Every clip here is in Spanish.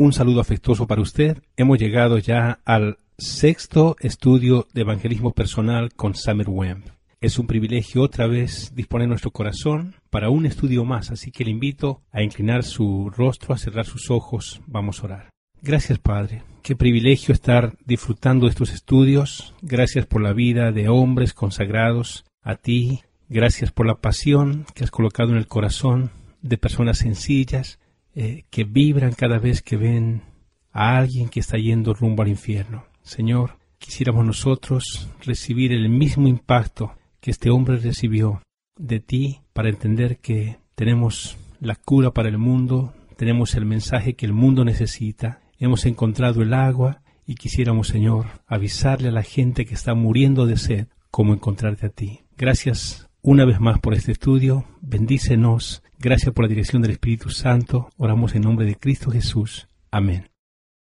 un saludo afectuoso para usted. Hemos llegado ya al sexto estudio de evangelismo personal con Summer Wemb. Es un privilegio otra vez disponer nuestro corazón para un estudio más, así que le invito a inclinar su rostro, a cerrar sus ojos. Vamos a orar. Gracias, Padre. Qué privilegio estar disfrutando de estos estudios. Gracias por la vida de hombres consagrados a ti. Gracias por la pasión que has colocado en el corazón de personas sencillas eh, que vibran cada vez que ven a alguien que está yendo rumbo al infierno. Señor, quisiéramos nosotros recibir el mismo impacto que este hombre recibió de ti para entender que tenemos la cura para el mundo, tenemos el mensaje que el mundo necesita, hemos encontrado el agua y quisiéramos, Señor, avisarle a la gente que está muriendo de sed cómo encontrarte a ti. Gracias una vez más por este estudio, bendícenos, gracias por la dirección del Espíritu Santo, oramos en nombre de Cristo Jesús. Amén.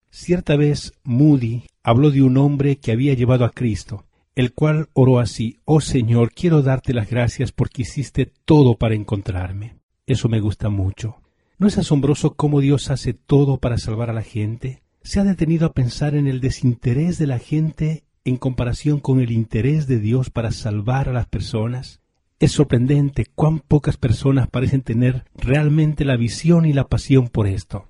Cierta vez Moody habló de un hombre que había llevado a Cristo, el cual oró así, Oh Señor, quiero darte las gracias porque hiciste todo para encontrarme. Eso me gusta mucho. ¿No es asombroso cómo Dios hace todo para salvar a la gente? ¿Se ha detenido a pensar en el desinterés de la gente en comparación con el interés de Dios para salvar a las personas? Es sorprendente cuán pocas personas parecen tener realmente la visión y la pasión por esto.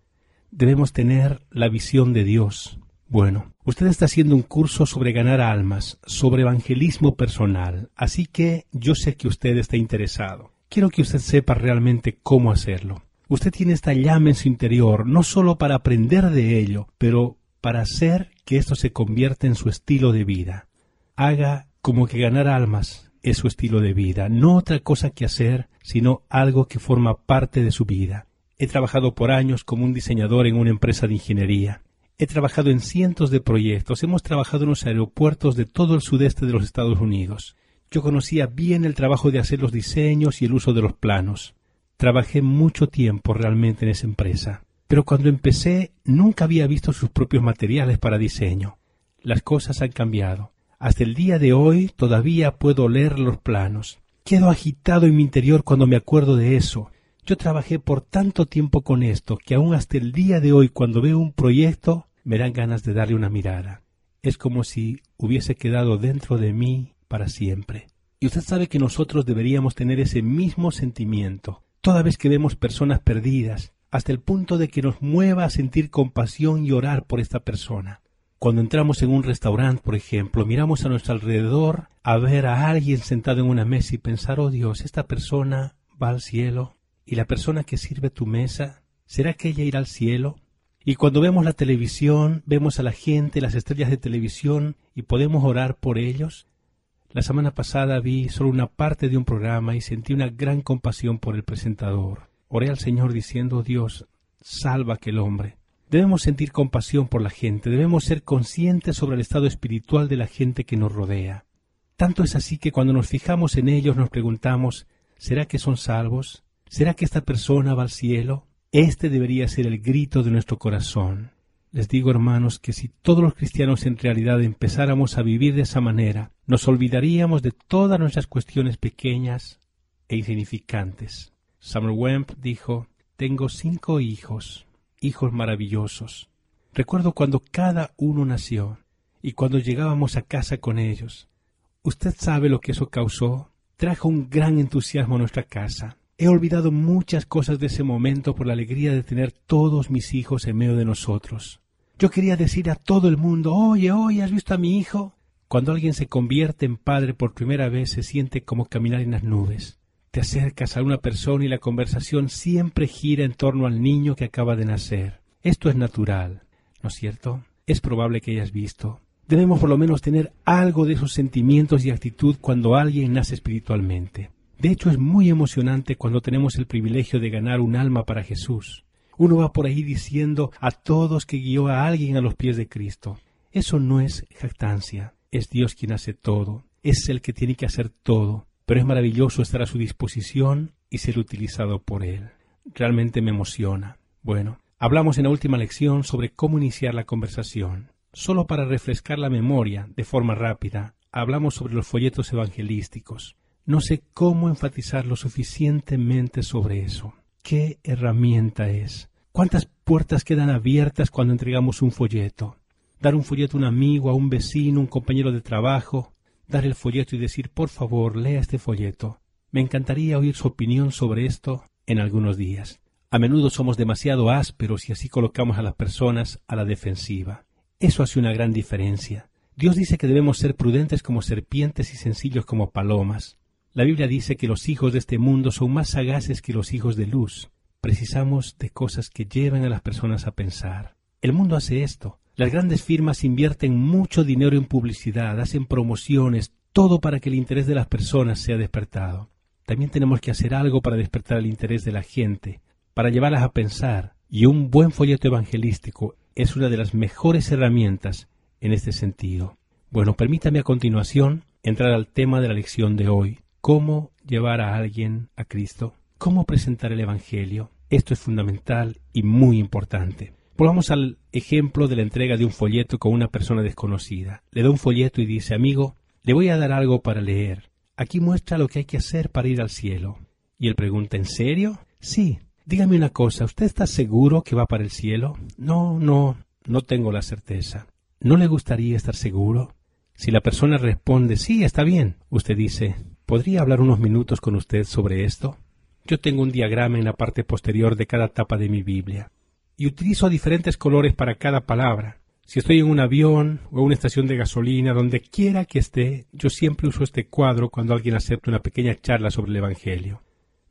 Debemos tener la visión de Dios. Bueno, usted está haciendo un curso sobre ganar almas, sobre evangelismo personal, así que yo sé que usted está interesado. Quiero que usted sepa realmente cómo hacerlo. Usted tiene esta llama en su interior, no solo para aprender de ello, pero para hacer que esto se convierta en su estilo de vida. Haga como que ganar almas es su estilo de vida, no otra cosa que hacer, sino algo que forma parte de su vida. He trabajado por años como un diseñador en una empresa de ingeniería. He trabajado en cientos de proyectos, hemos trabajado en los aeropuertos de todo el sudeste de los Estados Unidos. Yo conocía bien el trabajo de hacer los diseños y el uso de los planos. Trabajé mucho tiempo realmente en esa empresa, pero cuando empecé nunca había visto sus propios materiales para diseño. Las cosas han cambiado. Hasta el día de hoy todavía puedo leer los planos. Quedo agitado en mi interior cuando me acuerdo de eso. Yo trabajé por tanto tiempo con esto que aún hasta el día de hoy cuando veo un proyecto me dan ganas de darle una mirada. Es como si hubiese quedado dentro de mí para siempre. Y usted sabe que nosotros deberíamos tener ese mismo sentimiento toda vez que vemos personas perdidas, hasta el punto de que nos mueva a sentir compasión y orar por esta persona. Cuando entramos en un restaurante, por ejemplo, miramos a nuestro alrededor a ver a alguien sentado en una mesa y pensar, oh Dios, esta persona va al cielo. ¿Y la persona que sirve tu mesa? ¿Será que ella irá al cielo? Y cuando vemos la televisión, vemos a la gente, las estrellas de televisión, y podemos orar por ellos. La semana pasada vi solo una parte de un programa y sentí una gran compasión por el presentador. Oré al Señor diciendo, Dios, salva aquel hombre. Debemos sentir compasión por la gente, debemos ser conscientes sobre el estado espiritual de la gente que nos rodea. Tanto es así que cuando nos fijamos en ellos nos preguntamos, ¿será que son salvos? ¿Será que esta persona va al cielo? Este debería ser el grito de nuestro corazón. Les digo, hermanos, que si todos los cristianos en realidad empezáramos a vivir de esa manera, nos olvidaríamos de todas nuestras cuestiones pequeñas e insignificantes. Samuel Wemp dijo, tengo cinco hijos, hijos maravillosos. Recuerdo cuando cada uno nació y cuando llegábamos a casa con ellos. Usted sabe lo que eso causó. Trajo un gran entusiasmo a nuestra casa. He olvidado muchas cosas de ese momento por la alegría de tener todos mis hijos en medio de nosotros. Yo quería decir a todo el mundo, oye, oye, ¿has visto a mi hijo? Cuando alguien se convierte en padre por primera vez se siente como caminar en las nubes. Te acercas a una persona y la conversación siempre gira en torno al niño que acaba de nacer. Esto es natural, ¿no es cierto? Es probable que hayas visto. Debemos por lo menos tener algo de esos sentimientos y actitud cuando alguien nace espiritualmente. De hecho, es muy emocionante cuando tenemos el privilegio de ganar un alma para Jesús. Uno va por ahí diciendo a todos que guió a alguien a los pies de Cristo. Eso no es jactancia, es Dios quien hace todo, es el que tiene que hacer todo, pero es maravilloso estar a su disposición y ser utilizado por Él. Realmente me emociona. Bueno, hablamos en la última lección sobre cómo iniciar la conversación. Solo para refrescar la memoria de forma rápida, hablamos sobre los folletos evangelísticos. No sé cómo enfatizar lo suficientemente sobre eso qué herramienta es. ¿Cuántas puertas quedan abiertas cuando entregamos un folleto? Dar un folleto a un amigo, a un vecino, un compañero de trabajo, dar el folleto y decir, por favor, lea este folleto. Me encantaría oír su opinión sobre esto en algunos días. A menudo somos demasiado ásperos y así colocamos a las personas a la defensiva. Eso hace una gran diferencia. Dios dice que debemos ser prudentes como serpientes y sencillos como palomas. La Biblia dice que los hijos de este mundo son más sagaces que los hijos de luz. Precisamos de cosas que lleven a las personas a pensar. El mundo hace esto. Las grandes firmas invierten mucho dinero en publicidad, hacen promociones, todo para que el interés de las personas sea despertado. También tenemos que hacer algo para despertar el interés de la gente, para llevarlas a pensar, y un buen folleto evangelístico es una de las mejores herramientas en este sentido. Bueno, permítame a continuación entrar al tema de la lección de hoy, cómo llevar a alguien a Cristo, cómo presentar el Evangelio. Esto es fundamental y muy importante. Volvamos al ejemplo de la entrega de un folleto con una persona desconocida. Le da un folleto y dice, amigo, le voy a dar algo para leer. Aquí muestra lo que hay que hacer para ir al cielo. Y él pregunta, ¿en serio? Sí, Dígame una cosa, ¿usted está seguro que va para el cielo? No, no, no tengo la certeza. ¿No le gustaría estar seguro? Si la persona responde sí, está bien, usted dice, ¿podría hablar unos minutos con usted sobre esto? Yo tengo un diagrama en la parte posterior de cada tapa de mi Biblia y utilizo diferentes colores para cada palabra. Si estoy en un avión o en una estación de gasolina, donde quiera que esté, yo siempre uso este cuadro cuando alguien acepta una pequeña charla sobre el Evangelio.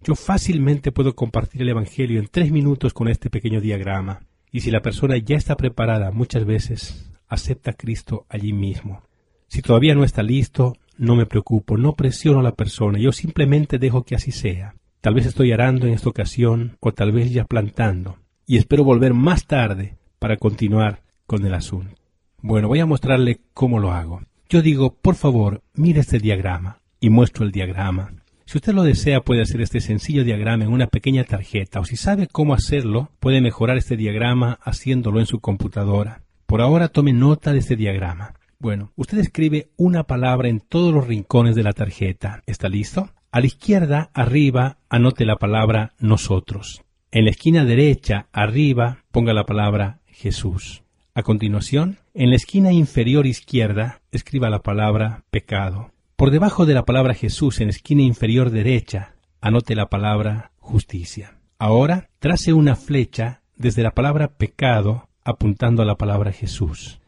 Yo fácilmente puedo compartir el Evangelio en tres minutos con este pequeño diagrama. Y si la persona ya está preparada, muchas veces acepta a Cristo allí mismo. Si todavía no está listo, no me preocupo, no presiono a la persona, yo simplemente dejo que así sea. Tal vez estoy arando en esta ocasión o tal vez ya plantando. Y espero volver más tarde para continuar con el asunto. Bueno, voy a mostrarle cómo lo hago. Yo digo, por favor, mire este diagrama. Y muestro el diagrama. Si usted lo desea, puede hacer este sencillo diagrama en una pequeña tarjeta o si sabe cómo hacerlo, puede mejorar este diagrama haciéndolo en su computadora. Por ahora tome nota de este diagrama. Bueno, usted escribe una palabra en todos los rincones de la tarjeta. ¿Está listo? A la izquierda, arriba, anote la palabra nosotros. En la esquina derecha, arriba, ponga la palabra Jesús. A continuación, en la esquina inferior izquierda, escriba la palabra pecado. Por debajo de la palabra Jesús en esquina inferior derecha, anote la palabra justicia. Ahora trace una flecha desde la palabra pecado apuntando a la palabra Jesús.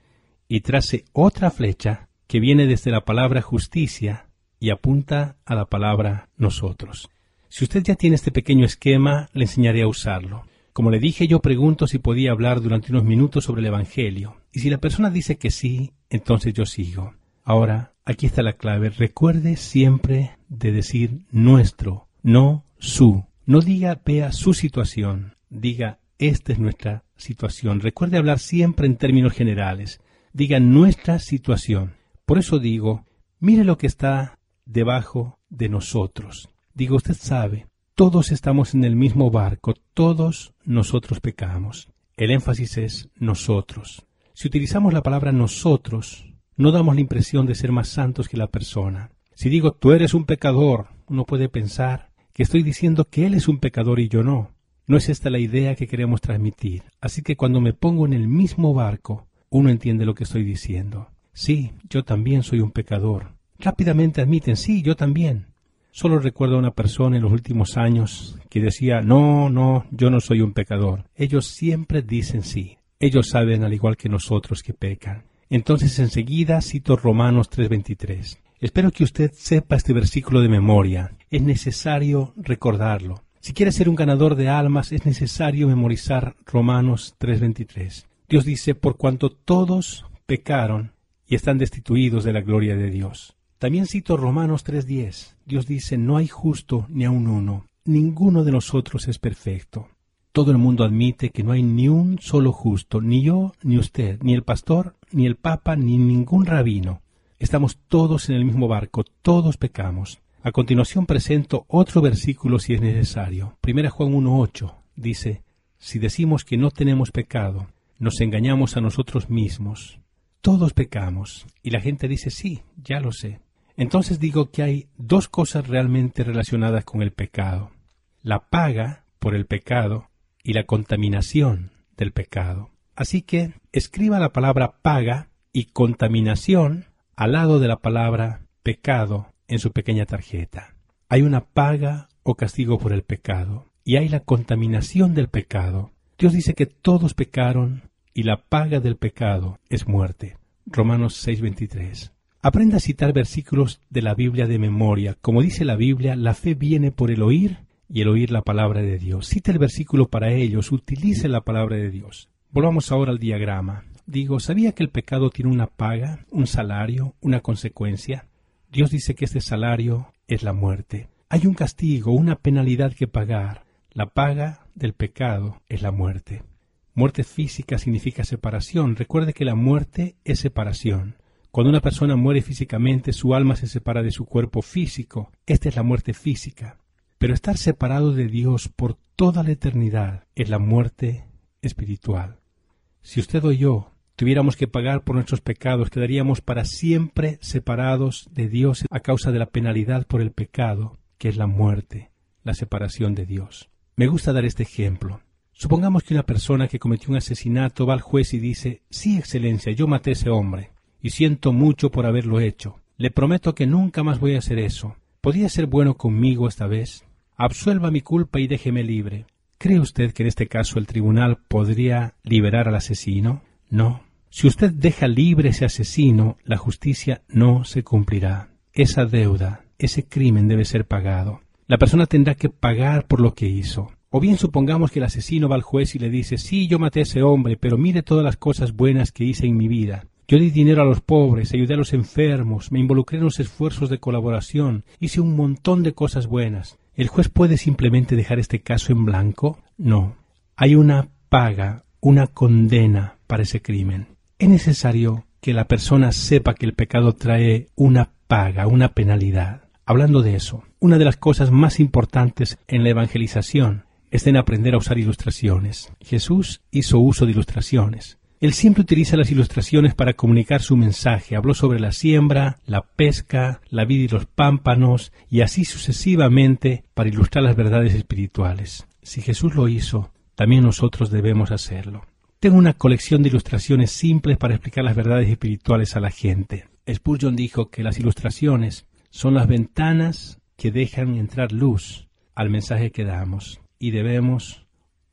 Y trace otra flecha que viene desde la palabra justicia y apunta a la palabra nosotros. Si usted ya tiene este pequeño esquema, le enseñaré a usarlo. Como le dije, yo pregunto si podía hablar durante unos minutos sobre el Evangelio, y si la persona dice que sí, entonces yo sigo. Ahora, aquí está la clave. Recuerde siempre de decir nuestro, no su. No diga vea su situación, diga esta es nuestra situación. Recuerde hablar siempre en términos generales. Diga nuestra situación. Por eso digo, mire lo que está debajo de nosotros. Digo, usted sabe, todos estamos en el mismo barco, todos nosotros pecamos. El énfasis es nosotros. Si utilizamos la palabra nosotros, no damos la impresión de ser más santos que la persona. Si digo tú eres un pecador, uno puede pensar que estoy diciendo que él es un pecador y yo no. No es esta la idea que queremos transmitir. Así que cuando me pongo en el mismo barco, uno entiende lo que estoy diciendo. Sí, yo también soy un pecador. Rápidamente admiten, sí, yo también. Solo recuerdo a una persona en los últimos años que decía, no, no, yo no soy un pecador. Ellos siempre dicen sí. Ellos saben, al igual que nosotros, que pecan. Entonces enseguida cito Romanos 3:23. Espero que usted sepa este versículo de memoria. Es necesario recordarlo. Si quiere ser un ganador de almas, es necesario memorizar Romanos 3:23. Dios dice, por cuanto todos pecaron y están destituidos de la gloria de Dios. También cito Romanos 3:10. Dios dice, no hay justo ni aun uno. Ninguno de nosotros es perfecto. Todo el mundo admite que no hay ni un solo justo, ni yo, ni usted, ni el pastor, ni el papa, ni ningún rabino. Estamos todos en el mismo barco, todos pecamos. A continuación presento otro versículo si es necesario. Primera Juan 1.8 dice, Si decimos que no tenemos pecado, nos engañamos a nosotros mismos. Todos pecamos. Y la gente dice, sí, ya lo sé. Entonces digo que hay dos cosas realmente relacionadas con el pecado. La paga por el pecado y la contaminación del pecado. Así que escriba la palabra paga y contaminación al lado de la palabra pecado en su pequeña tarjeta. Hay una paga o castigo por el pecado y hay la contaminación del pecado. Dios dice que todos pecaron y la paga del pecado es muerte. Romanos 6:23. Aprenda a citar versículos de la Biblia de memoria. Como dice la Biblia, la fe viene por el oír y el oír la palabra de Dios. Cite el versículo para ellos, utilice la palabra de Dios. Volvamos ahora al diagrama. Digo, ¿sabía que el pecado tiene una paga, un salario, una consecuencia? Dios dice que este salario es la muerte. Hay un castigo, una penalidad que pagar. La paga del pecado es la muerte. Muerte física significa separación. Recuerde que la muerte es separación. Cuando una persona muere físicamente, su alma se separa de su cuerpo físico. Esta es la muerte física. Pero estar separado de Dios por toda la eternidad es la muerte espiritual. Si usted o yo tuviéramos que pagar por nuestros pecados, quedaríamos para siempre separados de Dios a causa de la penalidad por el pecado, que es la muerte, la separación de Dios. Me gusta dar este ejemplo. Supongamos que una persona que cometió un asesinato va al juez y dice Sí, Excelencia, yo maté a ese hombre, y siento mucho por haberlo hecho. Le prometo que nunca más voy a hacer eso. ¿Podría ser bueno conmigo esta vez? Absuelva mi culpa y déjeme libre. ¿Cree usted que en este caso el tribunal podría liberar al asesino? No. Si usted deja libre ese asesino, la justicia no se cumplirá. Esa deuda, ese crimen debe ser pagado. La persona tendrá que pagar por lo que hizo. O bien supongamos que el asesino va al juez y le dice, sí, yo maté a ese hombre, pero mire todas las cosas buenas que hice en mi vida. Yo di dinero a los pobres, ayudé a los enfermos, me involucré en los esfuerzos de colaboración, hice un montón de cosas buenas. ¿El juez puede simplemente dejar este caso en blanco? No. Hay una paga, una condena para ese crimen. Es necesario que la persona sepa que el pecado trae una paga, una penalidad. Hablando de eso, una de las cosas más importantes en la evangelización es en aprender a usar ilustraciones. Jesús hizo uso de ilustraciones. Él siempre utiliza las ilustraciones para comunicar su mensaje. Habló sobre la siembra, la pesca, la vida y los pámpanos, y así sucesivamente para ilustrar las verdades espirituales. Si Jesús lo hizo, también nosotros debemos hacerlo. Tengo una colección de ilustraciones simples para explicar las verdades espirituales a la gente. Spurgeon dijo que las ilustraciones son las ventanas que dejan entrar luz al mensaje que damos y debemos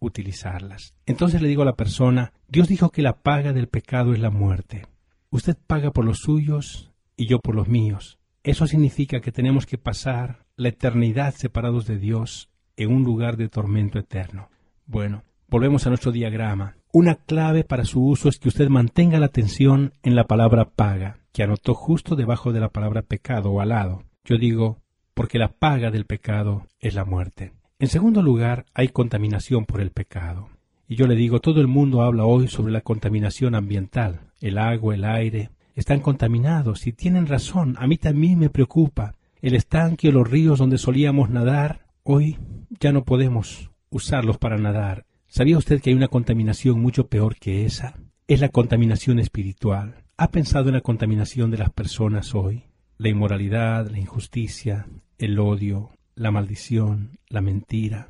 utilizarlas. Entonces le digo a la persona, Dios dijo que la paga del pecado es la muerte. Usted paga por los suyos y yo por los míos. Eso significa que tenemos que pasar la eternidad separados de Dios en un lugar de tormento eterno. Bueno, volvemos a nuestro diagrama. Una clave para su uso es que usted mantenga la atención en la palabra paga, que anotó justo debajo de la palabra pecado o al lado. Yo digo, porque la paga del pecado es la muerte. En segundo lugar, hay contaminación por el pecado. Y yo le digo, todo el mundo habla hoy sobre la contaminación ambiental. El agua, el aire, están contaminados y tienen razón. A mí también me preocupa. El estanque o los ríos donde solíamos nadar, hoy ya no podemos usarlos para nadar. ¿Sabía usted que hay una contaminación mucho peor que esa? Es la contaminación espiritual. ¿Ha pensado en la contaminación de las personas hoy? La inmoralidad, la injusticia, el odio, la maldición, la mentira.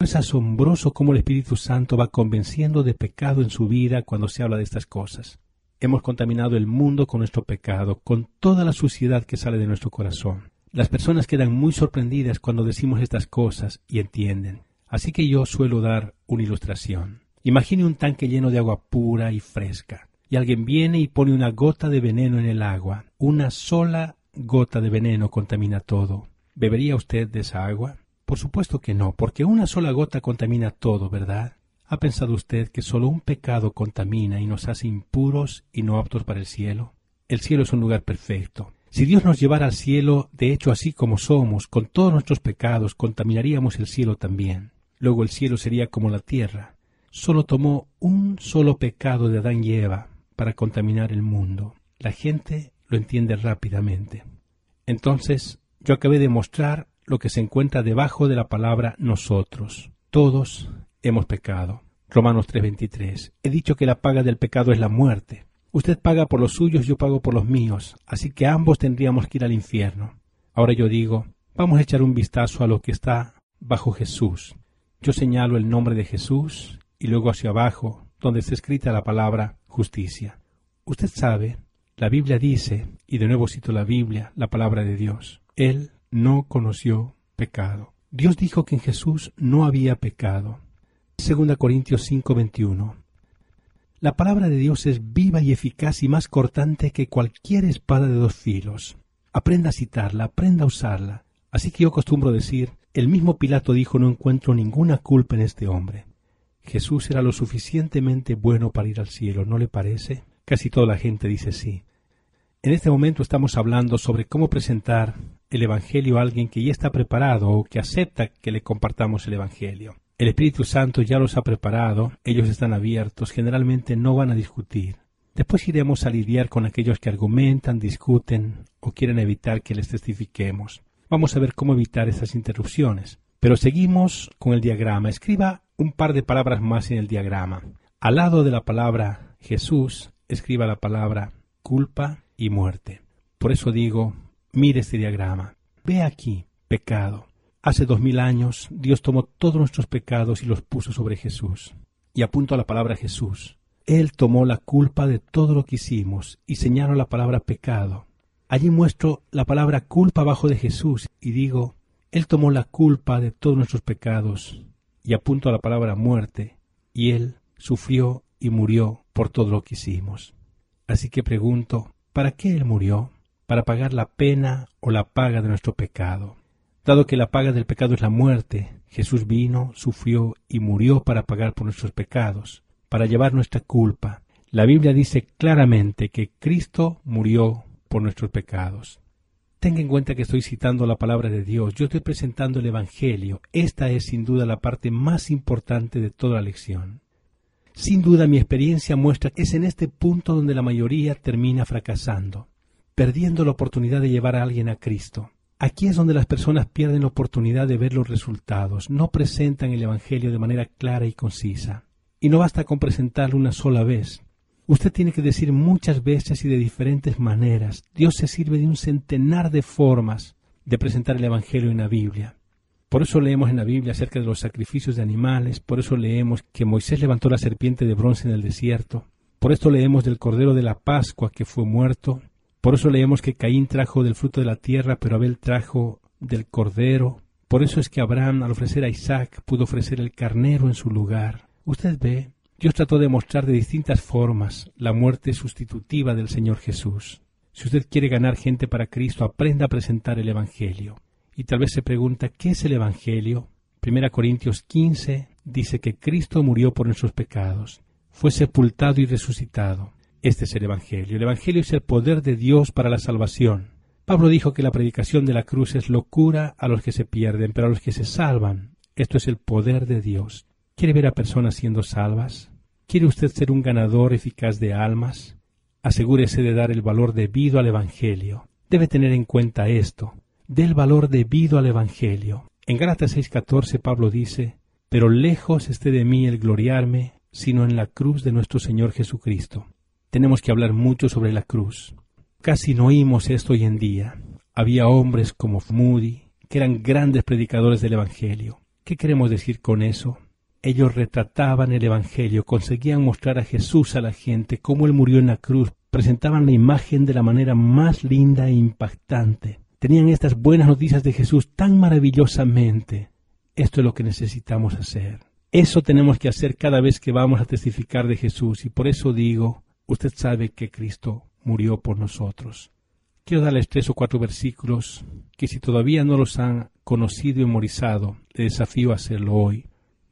Es asombroso cómo el Espíritu Santo va convenciendo de pecado en su vida cuando se habla de estas cosas. Hemos contaminado el mundo con nuestro pecado, con toda la suciedad que sale de nuestro corazón. Las personas quedan muy sorprendidas cuando decimos estas cosas y entienden. Así que yo suelo dar una ilustración. Imagine un tanque lleno de agua pura y fresca, y alguien viene y pone una gota de veneno en el agua. Una sola gota de veneno contamina todo. ¿Bebería usted de esa agua? Por supuesto que no, porque una sola gota contamina todo, ¿verdad? ¿Ha pensado usted que solo un pecado contamina y nos hace impuros y no aptos para el cielo? El cielo es un lugar perfecto. Si Dios nos llevara al cielo, de hecho así como somos, con todos nuestros pecados, contaminaríamos el cielo también. Luego el cielo sería como la tierra. Solo tomó un solo pecado de Adán y Eva para contaminar el mundo. La gente lo entiende rápidamente. Entonces, yo acabé de mostrar lo que se encuentra debajo de la palabra nosotros. Todos hemos pecado. Romanos 3:23. He dicho que la paga del pecado es la muerte. Usted paga por los suyos, yo pago por los míos, así que ambos tendríamos que ir al infierno. Ahora yo digo, vamos a echar un vistazo a lo que está bajo Jesús. Yo señalo el nombre de Jesús y luego hacia abajo, donde está escrita la palabra justicia. Usted sabe, la Biblia dice, y de nuevo cito la Biblia, la palabra de Dios, Él no conoció pecado. Dios dijo que en Jesús no había pecado. 2 Corintios 5:21. La palabra de Dios es viva y eficaz y más cortante que cualquier espada de dos filos. Aprenda a citarla, aprenda a usarla. Así que yo acostumbro decir, el mismo Pilato dijo no encuentro ninguna culpa en este hombre. Jesús era lo suficientemente bueno para ir al cielo, ¿no le parece? Casi toda la gente dice sí. En este momento estamos hablando sobre cómo presentar el Evangelio a alguien que ya está preparado o que acepta que le compartamos el Evangelio. El Espíritu Santo ya los ha preparado, ellos están abiertos, generalmente no van a discutir. Después iremos a lidiar con aquellos que argumentan, discuten o quieren evitar que les testifiquemos. Vamos a ver cómo evitar esas interrupciones. Pero seguimos con el diagrama. Escriba un par de palabras más en el diagrama. Al lado de la palabra Jesús, escriba la palabra culpa y muerte. Por eso digo, mire este diagrama. Ve aquí, pecado. Hace dos mil años Dios tomó todos nuestros pecados y los puso sobre Jesús. Y apunto a la palabra Jesús. Él tomó la culpa de todo lo que hicimos y señalo la palabra pecado. Allí muestro la palabra culpa abajo de Jesús y digo, Él tomó la culpa de todos nuestros pecados y apunto a la palabra muerte y Él sufrió y murió por todo lo que hicimos. Así que pregunto, ¿para qué Él murió? Para pagar la pena o la paga de nuestro pecado. Dado que la paga del pecado es la muerte, Jesús vino, sufrió y murió para pagar por nuestros pecados, para llevar nuestra culpa. La Biblia dice claramente que Cristo murió por nuestros pecados. Tenga en cuenta que estoy citando la palabra de Dios, yo estoy presentando el Evangelio. Esta es sin duda la parte más importante de toda la lección. Sin duda mi experiencia muestra que es en este punto donde la mayoría termina fracasando, perdiendo la oportunidad de llevar a alguien a Cristo. Aquí es donde las personas pierden la oportunidad de ver los resultados, no presentan el Evangelio de manera clara y concisa. Y no basta con presentarlo una sola vez. Usted tiene que decir muchas veces y de diferentes maneras. Dios se sirve de un centenar de formas de presentar el Evangelio en la Biblia. Por eso leemos en la Biblia acerca de los sacrificios de animales, por eso leemos que Moisés levantó la serpiente de bronce en el desierto, por esto leemos del Cordero de la Pascua que fue muerto, por eso leemos que Caín trajo del fruto de la tierra, pero Abel trajo del cordero. Por eso es que Abraham, al ofrecer a Isaac, pudo ofrecer el carnero en su lugar. Usted ve, Dios trató de mostrar de distintas formas la muerte sustitutiva del Señor Jesús. Si usted quiere ganar gente para Cristo, aprenda a presentar el Evangelio. Y tal vez se pregunta, ¿qué es el Evangelio? Primera Corintios 15 dice que Cristo murió por nuestros pecados, fue sepultado y resucitado. Este es el Evangelio. El Evangelio es el poder de Dios para la salvación. Pablo dijo que la predicación de la cruz es locura a los que se pierden, pero a los que se salvan, esto es el poder de Dios. ¿Quiere ver a personas siendo salvas? ¿Quiere usted ser un ganador eficaz de almas? Asegúrese de dar el valor debido al Evangelio. Debe tener en cuenta esto. Del valor debido al Evangelio. En Gálatas 6:14 Pablo dice, Pero lejos esté de mí el gloriarme, sino en la cruz de nuestro Señor Jesucristo tenemos que hablar mucho sobre la cruz. Casi no oímos esto hoy en día. Había hombres como Moody, que eran grandes predicadores del Evangelio. ¿Qué queremos decir con eso? Ellos retrataban el Evangelio, conseguían mostrar a Jesús a la gente, cómo Él murió en la cruz, presentaban la imagen de la manera más linda e impactante. Tenían estas buenas noticias de Jesús tan maravillosamente. Esto es lo que necesitamos hacer. Eso tenemos que hacer cada vez que vamos a testificar de Jesús. Y por eso digo, usted sabe que Cristo murió por nosotros. Quiero darles tres o cuatro versículos que si todavía no los han conocido y memorizado, le desafío a hacerlo hoy.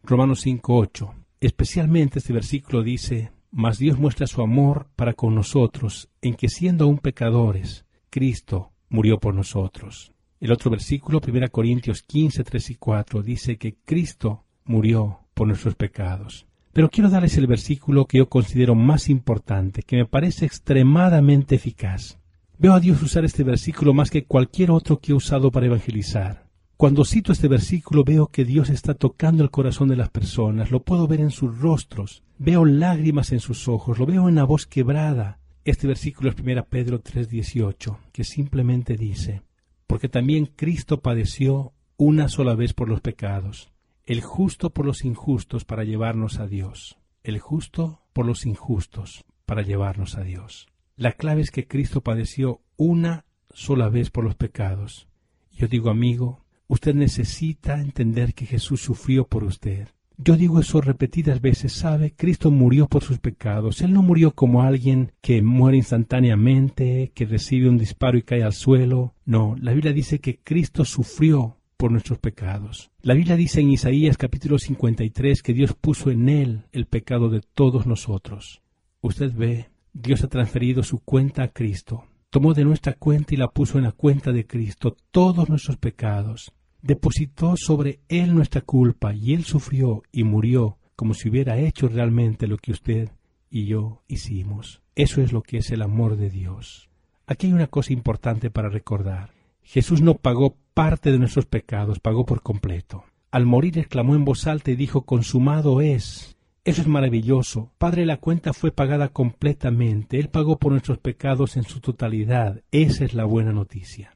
Romanos 5.8. Especialmente este versículo dice, Mas Dios muestra su amor para con nosotros, en que siendo aún pecadores, Cristo murió por nosotros. El otro versículo, 1 Corintios 15, 3 y 4, dice que Cristo murió por nuestros pecados. Pero quiero darles el versículo que yo considero más importante, que me parece extremadamente eficaz. Veo a Dios usar este versículo más que cualquier otro que he usado para evangelizar. Cuando cito este versículo veo que Dios está tocando el corazón de las personas, lo puedo ver en sus rostros, veo lágrimas en sus ojos, lo veo en la voz quebrada. Este versículo es 1 Pedro 3:18, que simplemente dice, porque también Cristo padeció una sola vez por los pecados, el justo por los injustos para llevarnos a Dios, el justo por los injustos para llevarnos a Dios. La clave es que Cristo padeció una sola vez por los pecados. Yo digo, amigo, usted necesita entender que Jesús sufrió por usted. Yo digo eso repetidas veces, ¿sabe? Cristo murió por sus pecados. Él no murió como alguien que muere instantáneamente, que recibe un disparo y cae al suelo. No, la Biblia dice que Cristo sufrió por nuestros pecados. La Biblia dice en Isaías capítulo 53 que Dios puso en él el pecado de todos nosotros. Usted ve, Dios ha transferido su cuenta a Cristo. Tomó de nuestra cuenta y la puso en la cuenta de Cristo todos nuestros pecados depositó sobre él nuestra culpa y él sufrió y murió como si hubiera hecho realmente lo que usted y yo hicimos. Eso es lo que es el amor de Dios. Aquí hay una cosa importante para recordar. Jesús no pagó parte de nuestros pecados, pagó por completo. Al morir exclamó en voz alta y dijo, consumado es. Eso es maravilloso. Padre, la cuenta fue pagada completamente. Él pagó por nuestros pecados en su totalidad. Esa es la buena noticia.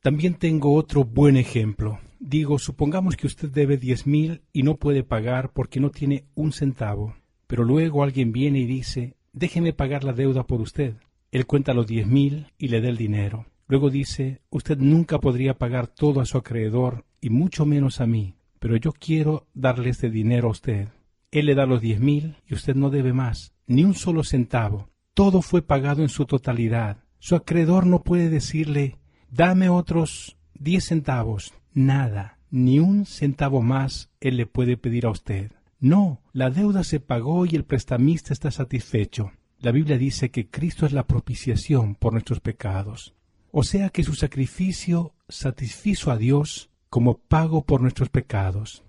También tengo otro buen ejemplo. Digo, supongamos que usted debe diez mil y no puede pagar porque no tiene un centavo, pero luego alguien viene y dice, déjeme pagar la deuda por usted. Él cuenta los diez mil y le da el dinero. Luego dice, usted nunca podría pagar todo a su acreedor y mucho menos a mí, pero yo quiero darle este dinero a usted. Él le da los diez mil y usted no debe más, ni un solo centavo. Todo fue pagado en su totalidad. Su acreedor no puede decirle, dame otros diez centavos. Nada, ni un centavo más él le puede pedir a usted. No, la deuda se pagó y el prestamista está satisfecho. La Biblia dice que Cristo es la propiciación por nuestros pecados. O sea que su sacrificio satisfizo a Dios como pago por nuestros pecados.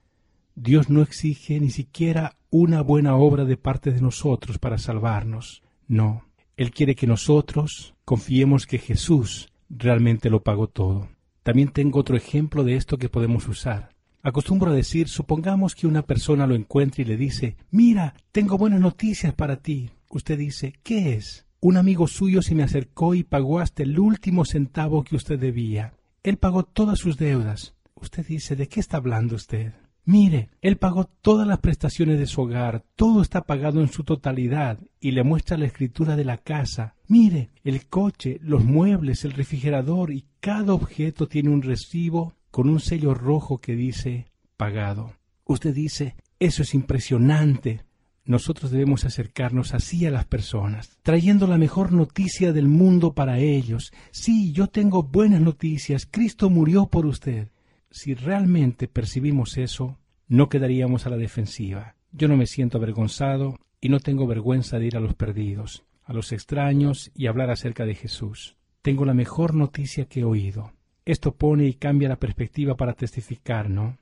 Dios no exige ni siquiera una buena obra de parte de nosotros para salvarnos. No, Él quiere que nosotros confiemos que Jesús realmente lo pagó todo. También tengo otro ejemplo de esto que podemos usar. Acostumbro a decir, supongamos que una persona lo encuentre y le dice, mira, tengo buenas noticias para ti. Usted dice, ¿qué es? Un amigo suyo se me acercó y pagó hasta el último centavo que usted debía. Él pagó todas sus deudas. Usted dice, ¿de qué está hablando usted? Mire, él pagó todas las prestaciones de su hogar, todo está pagado en su totalidad, y le muestra la escritura de la casa. Mire, el coche, los muebles, el refrigerador y cada objeto tiene un recibo con un sello rojo que dice pagado. Usted dice, eso es impresionante. Nosotros debemos acercarnos así a las personas, trayendo la mejor noticia del mundo para ellos. Sí, yo tengo buenas noticias. Cristo murió por usted si realmente percibimos eso, no quedaríamos a la defensiva. Yo no me siento avergonzado y no tengo vergüenza de ir a los perdidos, a los extraños y hablar acerca de Jesús. Tengo la mejor noticia que he oído. Esto pone y cambia la perspectiva para testificar, ¿no?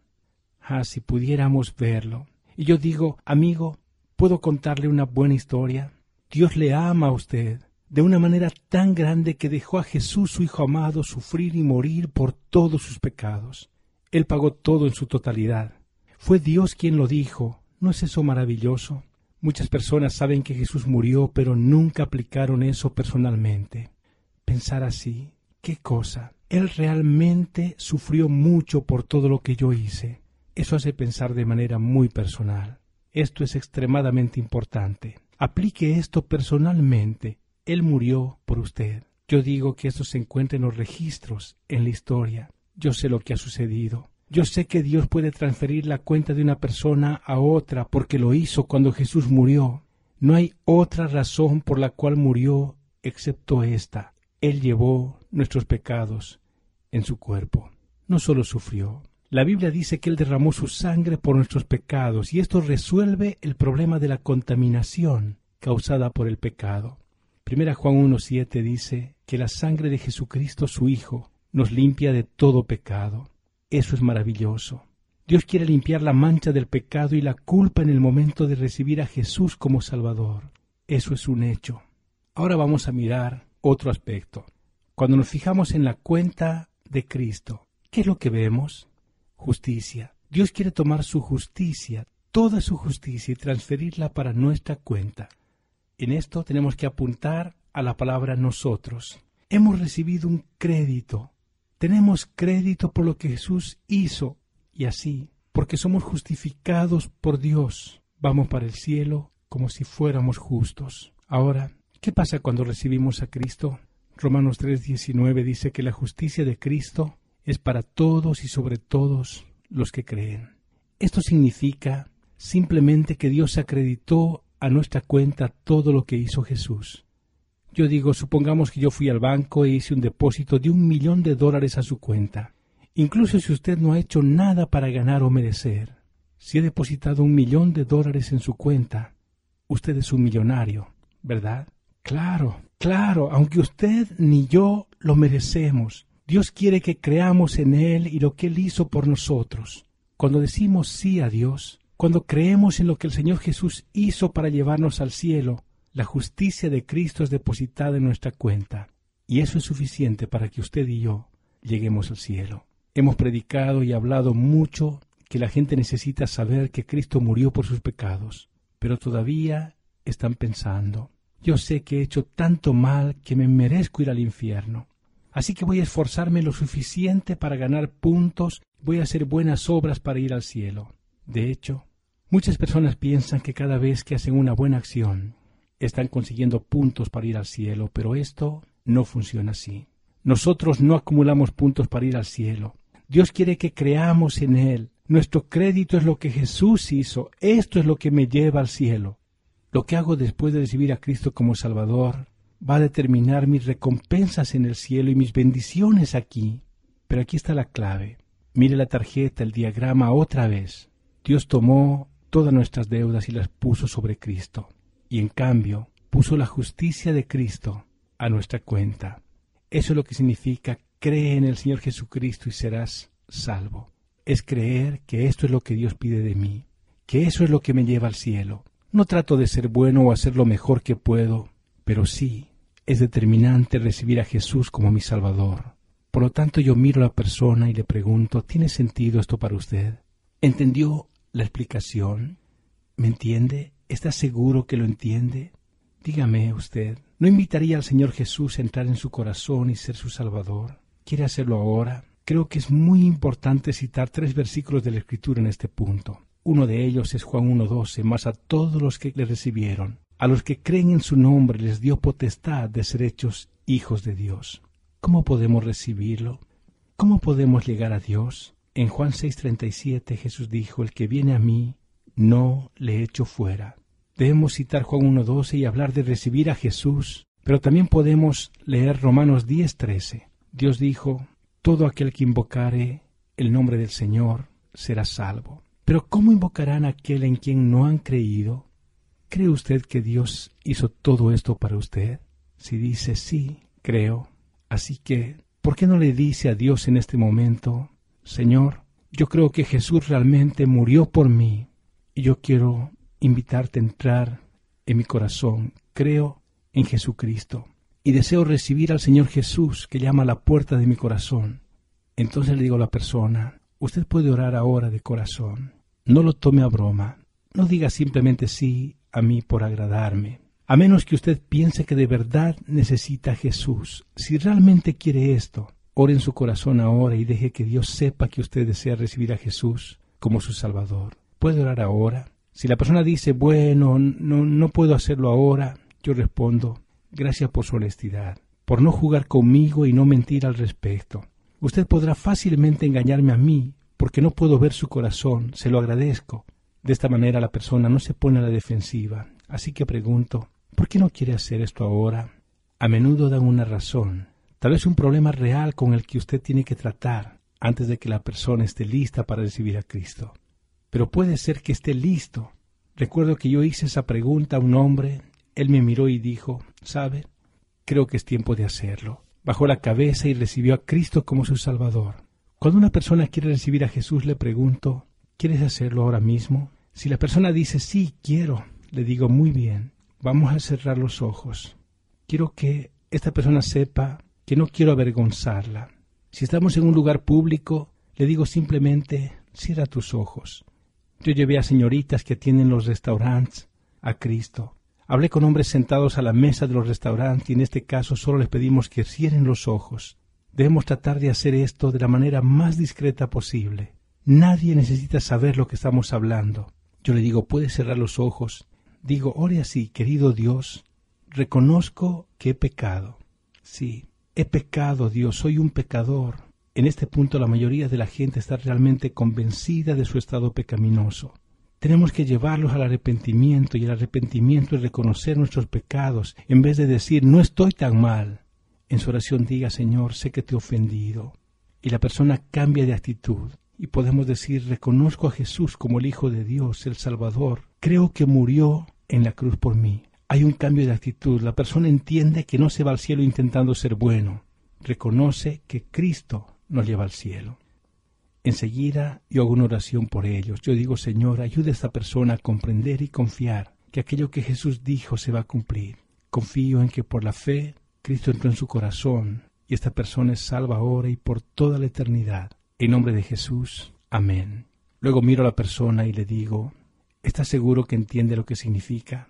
Ah, si pudiéramos verlo. Y yo digo, amigo, ¿puedo contarle una buena historia? Dios le ama a usted de una manera tan grande que dejó a Jesús, su Hijo amado, sufrir y morir por todos sus pecados. Él pagó todo en su totalidad. Fue Dios quien lo dijo. ¿No es eso maravilloso? Muchas personas saben que Jesús murió, pero nunca aplicaron eso personalmente. Pensar así, qué cosa. Él realmente sufrió mucho por todo lo que yo hice. Eso hace pensar de manera muy personal. Esto es extremadamente importante. Aplique esto personalmente. Él murió por usted. Yo digo que esto se encuentra en los registros, en la historia. Yo sé lo que ha sucedido. Yo sé que Dios puede transferir la cuenta de una persona a otra porque lo hizo cuando Jesús murió. No hay otra razón por la cual murió excepto esta. Él llevó nuestros pecados en su cuerpo. No solo sufrió. La Biblia dice que Él derramó su sangre por nuestros pecados y esto resuelve el problema de la contaminación causada por el pecado. Primera Juan 1.7 dice que la sangre de Jesucristo su Hijo nos limpia de todo pecado. Eso es maravilloso. Dios quiere limpiar la mancha del pecado y la culpa en el momento de recibir a Jesús como Salvador. Eso es un hecho. Ahora vamos a mirar otro aspecto. Cuando nos fijamos en la cuenta de Cristo, ¿qué es lo que vemos? Justicia. Dios quiere tomar su justicia, toda su justicia, y transferirla para nuestra cuenta. En esto tenemos que apuntar a la palabra nosotros. Hemos recibido un crédito tenemos crédito por lo que Jesús hizo y así porque somos justificados por Dios. Vamos para el cielo como si fuéramos justos. Ahora, ¿qué pasa cuando recibimos a Cristo? Romanos 3:19 dice que la justicia de Cristo es para todos y sobre todos los que creen. Esto significa simplemente que Dios acreditó a nuestra cuenta todo lo que hizo Jesús. Yo digo, supongamos que yo fui al banco e hice un depósito de un millón de dólares a su cuenta. Incluso si usted no ha hecho nada para ganar o merecer. Si he depositado un millón de dólares en su cuenta, usted es un millonario, ¿verdad? Claro, claro, aunque usted ni yo lo merecemos. Dios quiere que creamos en Él y lo que Él hizo por nosotros. Cuando decimos sí a Dios, cuando creemos en lo que el Señor Jesús hizo para llevarnos al cielo, la justicia de Cristo es depositada en nuestra cuenta, y eso es suficiente para que usted y yo lleguemos al cielo. Hemos predicado y hablado mucho que la gente necesita saber que Cristo murió por sus pecados, pero todavía están pensando, yo sé que he hecho tanto mal que me merezco ir al infierno. Así que voy a esforzarme lo suficiente para ganar puntos, voy a hacer buenas obras para ir al cielo. De hecho, muchas personas piensan que cada vez que hacen una buena acción, están consiguiendo puntos para ir al cielo, pero esto no funciona así. Nosotros no acumulamos puntos para ir al cielo. Dios quiere que creamos en Él. Nuestro crédito es lo que Jesús hizo. Esto es lo que me lleva al cielo. Lo que hago después de recibir a Cristo como Salvador va a determinar mis recompensas en el cielo y mis bendiciones aquí. Pero aquí está la clave. Mire la tarjeta, el diagrama otra vez. Dios tomó todas nuestras deudas y las puso sobre Cristo. Y en cambio puso la justicia de Cristo a nuestra cuenta. Eso es lo que significa cree en el Señor Jesucristo y serás salvo. Es creer que esto es lo que Dios pide de mí, que eso es lo que me lleva al cielo. No trato de ser bueno o hacer lo mejor que puedo, pero sí es determinante recibir a Jesús como mi Salvador. Por lo tanto yo miro a la persona y le pregunto, ¿tiene sentido esto para usted? ¿Entendió la explicación? ¿Me entiende? ¿Está seguro que lo entiende? Dígame usted, ¿no invitaría al Señor Jesús a entrar en su corazón y ser su Salvador? quiere hacerlo ahora, creo que es muy importante citar tres versículos de la Escritura en este punto. Uno de ellos es Juan 1.12, más a todos los que le recibieron, a los que creen en su nombre les dio potestad de ser hechos hijos de Dios. ¿Cómo podemos recibirlo? ¿Cómo podemos llegar a Dios? En Juan 6:37 Jesús dijo, el que viene a mí, no le echo fuera. Debemos citar Juan 1.12 y hablar de recibir a Jesús, pero también podemos leer Romanos 10.13. Dios dijo, todo aquel que invocare el nombre del Señor será salvo. Pero ¿cómo invocarán a aquel en quien no han creído? ¿Cree usted que Dios hizo todo esto para usted? Si dice sí, creo. Así que, ¿por qué no le dice a Dios en este momento, Señor, yo creo que Jesús realmente murió por mí y yo quiero invitarte a entrar en mi corazón. Creo en Jesucristo y deseo recibir al Señor Jesús que llama a la puerta de mi corazón. Entonces le digo a la persona, usted puede orar ahora de corazón. No lo tome a broma. No diga simplemente sí a mí por agradarme. A menos que usted piense que de verdad necesita a Jesús. Si realmente quiere esto, ore en su corazón ahora y deje que Dios sepa que usted desea recibir a Jesús como su Salvador. ¿Puede orar ahora? Si la persona dice, bueno, no, no puedo hacerlo ahora, yo respondo, Gracias por su honestidad, por no jugar conmigo y no mentir al respecto. Usted podrá fácilmente engañarme a mí, porque no puedo ver su corazón, se lo agradezco. De esta manera la persona no se pone a la defensiva. Así que pregunto, ¿por qué no quiere hacer esto ahora? A menudo dan una razón, tal vez un problema real con el que usted tiene que tratar antes de que la persona esté lista para recibir a Cristo. Pero puede ser que esté listo. Recuerdo que yo hice esa pregunta a un hombre él me miró y dijo, ¿sabe? Creo que es tiempo de hacerlo. Bajó la cabeza y recibió a Cristo como su Salvador. Cuando una persona quiere recibir a Jesús, le pregunto, ¿quieres hacerlo ahora mismo? Si la persona dice, sí, quiero, le digo, muy bien, vamos a cerrar los ojos. Quiero que esta persona sepa que no quiero avergonzarla. Si estamos en un lugar público, le digo simplemente, cierra tus ojos. Yo llevé a señoritas que tienen los restaurantes a Cristo. Hablé con hombres sentados a la mesa de los restaurantes y en este caso solo les pedimos que cierren los ojos. Debemos tratar de hacer esto de la manera más discreta posible. Nadie necesita saber lo que estamos hablando. Yo le digo, puede cerrar los ojos. Digo, ore así, querido Dios, reconozco que he pecado. Sí, he pecado, Dios, soy un pecador. En este punto la mayoría de la gente está realmente convencida de su estado pecaminoso. Tenemos que llevarlos al arrepentimiento y el arrepentimiento es reconocer nuestros pecados en vez de decir no estoy tan mal. En su oración diga Señor, sé que te he ofendido. Y la persona cambia de actitud y podemos decir reconozco a Jesús como el Hijo de Dios, el Salvador. Creo que murió en la cruz por mí. Hay un cambio de actitud. La persona entiende que no se va al cielo intentando ser bueno. Reconoce que Cristo nos lleva al cielo. Enseguida yo hago una oración por ellos. Yo digo, Señor, ayude a esta persona a comprender y confiar que aquello que Jesús dijo se va a cumplir. Confío en que por la fe Cristo entró en su corazón y esta persona es salva ahora y por toda la eternidad. En nombre de Jesús. Amén. Luego miro a la persona y le digo, ¿está seguro que entiende lo que significa?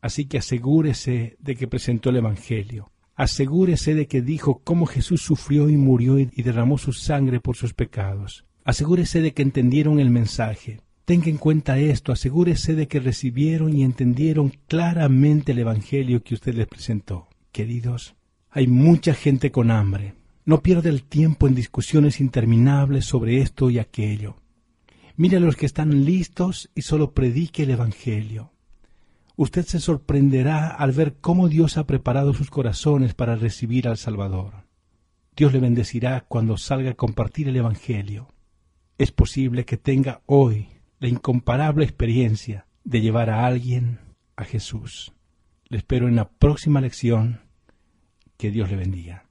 Así que asegúrese de que presentó el Evangelio. Asegúrese de que dijo cómo Jesús sufrió y murió y derramó su sangre por sus pecados. Asegúrese de que entendieron el mensaje. Tenga en cuenta esto, asegúrese de que recibieron y entendieron claramente el Evangelio que usted les presentó. Queridos, hay mucha gente con hambre. No pierda el tiempo en discusiones interminables sobre esto y aquello. Mire a los que están listos y solo predique el Evangelio. Usted se sorprenderá al ver cómo Dios ha preparado sus corazones para recibir al Salvador. Dios le bendecirá cuando salga a compartir el Evangelio es posible que tenga hoy la incomparable experiencia de llevar a alguien a Jesús. Le espero en la próxima lección. Que Dios le bendiga.